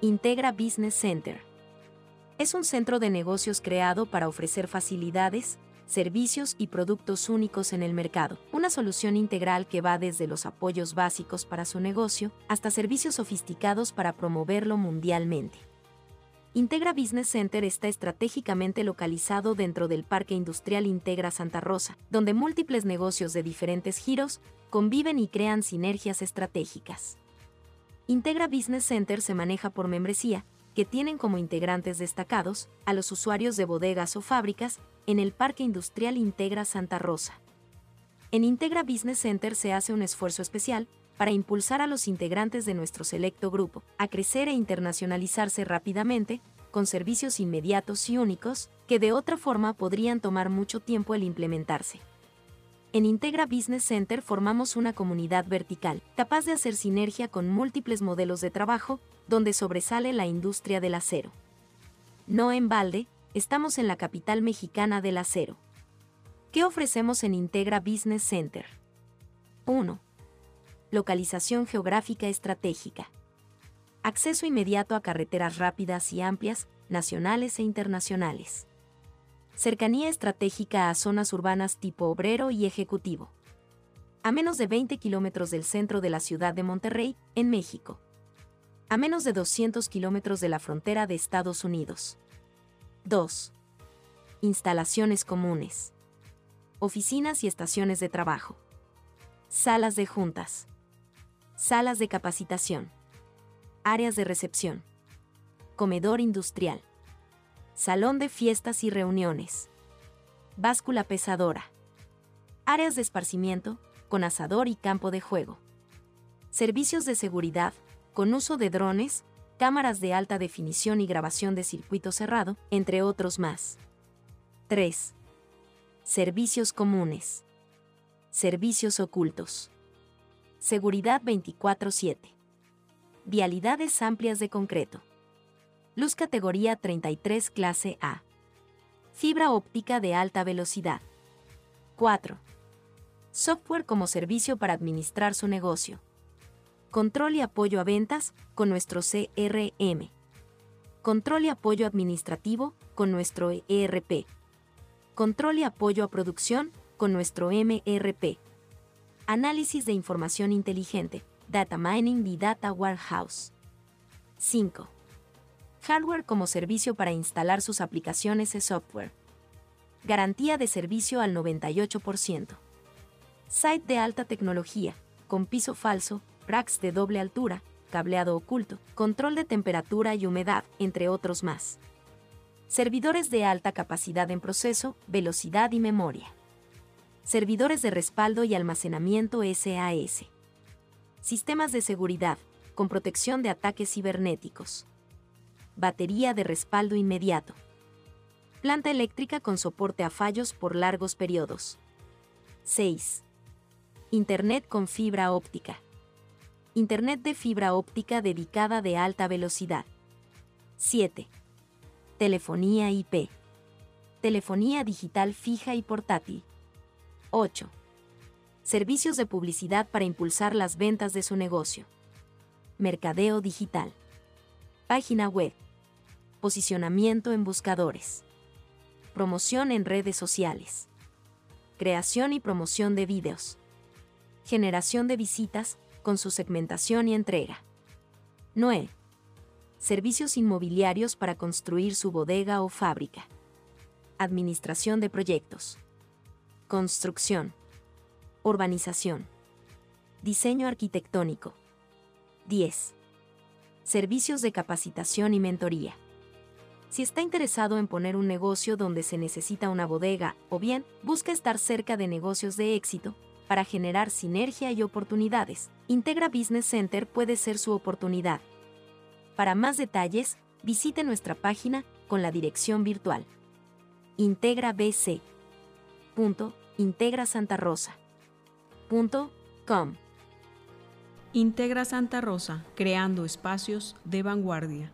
Integra Business Center. Es un centro de negocios creado para ofrecer facilidades, servicios y productos únicos en el mercado. Una solución integral que va desde los apoyos básicos para su negocio hasta servicios sofisticados para promoverlo mundialmente. Integra Business Center está estratégicamente localizado dentro del Parque Industrial Integra Santa Rosa, donde múltiples negocios de diferentes giros conviven y crean sinergias estratégicas. Integra Business Center se maneja por membresía, que tienen como integrantes destacados a los usuarios de bodegas o fábricas en el Parque Industrial Integra Santa Rosa. En Integra Business Center se hace un esfuerzo especial para impulsar a los integrantes de nuestro selecto grupo a crecer e internacionalizarse rápidamente, con servicios inmediatos y únicos, que de otra forma podrían tomar mucho tiempo el implementarse. En Integra Business Center formamos una comunidad vertical, capaz de hacer sinergia con múltiples modelos de trabajo, donde sobresale la industria del acero. No en balde, estamos en la capital mexicana del acero. ¿Qué ofrecemos en Integra Business Center? 1. Localización geográfica estratégica. Acceso inmediato a carreteras rápidas y amplias, nacionales e internacionales cercanía estratégica a zonas urbanas tipo obrero y ejecutivo. A menos de 20 kilómetros del centro de la ciudad de Monterrey, en México. A menos de 200 kilómetros de la frontera de Estados Unidos. 2. Instalaciones comunes. Oficinas y estaciones de trabajo. Salas de juntas. Salas de capacitación. Áreas de recepción. Comedor industrial salón de fiestas y reuniones, báscula pesadora, áreas de esparcimiento, con asador y campo de juego, servicios de seguridad, con uso de drones, cámaras de alta definición y grabación de circuito cerrado, entre otros más. 3. Servicios comunes. Servicios ocultos. Seguridad 24/7. Vialidades amplias de concreto. Luz categoría 33 clase A. Fibra óptica de alta velocidad. 4. Software como servicio para administrar su negocio. Control y apoyo a ventas con nuestro CRM. Control y apoyo administrativo con nuestro ERP. Control y apoyo a producción con nuestro MRP. Análisis de información inteligente, Data Mining y Data Warehouse. 5 hardware como servicio para instalar sus aplicaciones y software. Garantía de servicio al 98%. Site de alta tecnología, con piso falso, racks de doble altura, cableado oculto, control de temperatura y humedad, entre otros más. Servidores de alta capacidad en proceso, velocidad y memoria. Servidores de respaldo y almacenamiento SAS. Sistemas de seguridad, con protección de ataques cibernéticos batería de respaldo inmediato. Planta eléctrica con soporte a fallos por largos periodos. 6. Internet con fibra óptica. Internet de fibra óptica dedicada de alta velocidad. 7. Telefonía IP. Telefonía digital fija y portátil. 8. Servicios de publicidad para impulsar las ventas de su negocio. Mercadeo digital. Página web. Posicionamiento en buscadores. Promoción en redes sociales. Creación y promoción de vídeos. Generación de visitas, con su segmentación y entrega. 9. Servicios inmobiliarios para construir su bodega o fábrica. Administración de proyectos. Construcción. Urbanización. Diseño arquitectónico. 10. Servicios de capacitación y mentoría. Si está interesado en poner un negocio donde se necesita una bodega, o bien busca estar cerca de negocios de éxito, para generar sinergia y oportunidades, Integra Business Center puede ser su oportunidad. Para más detalles, visite nuestra página con la dirección virtual integrabc.integrasantarosa.com. Integra Santa Rosa, creando espacios de vanguardia.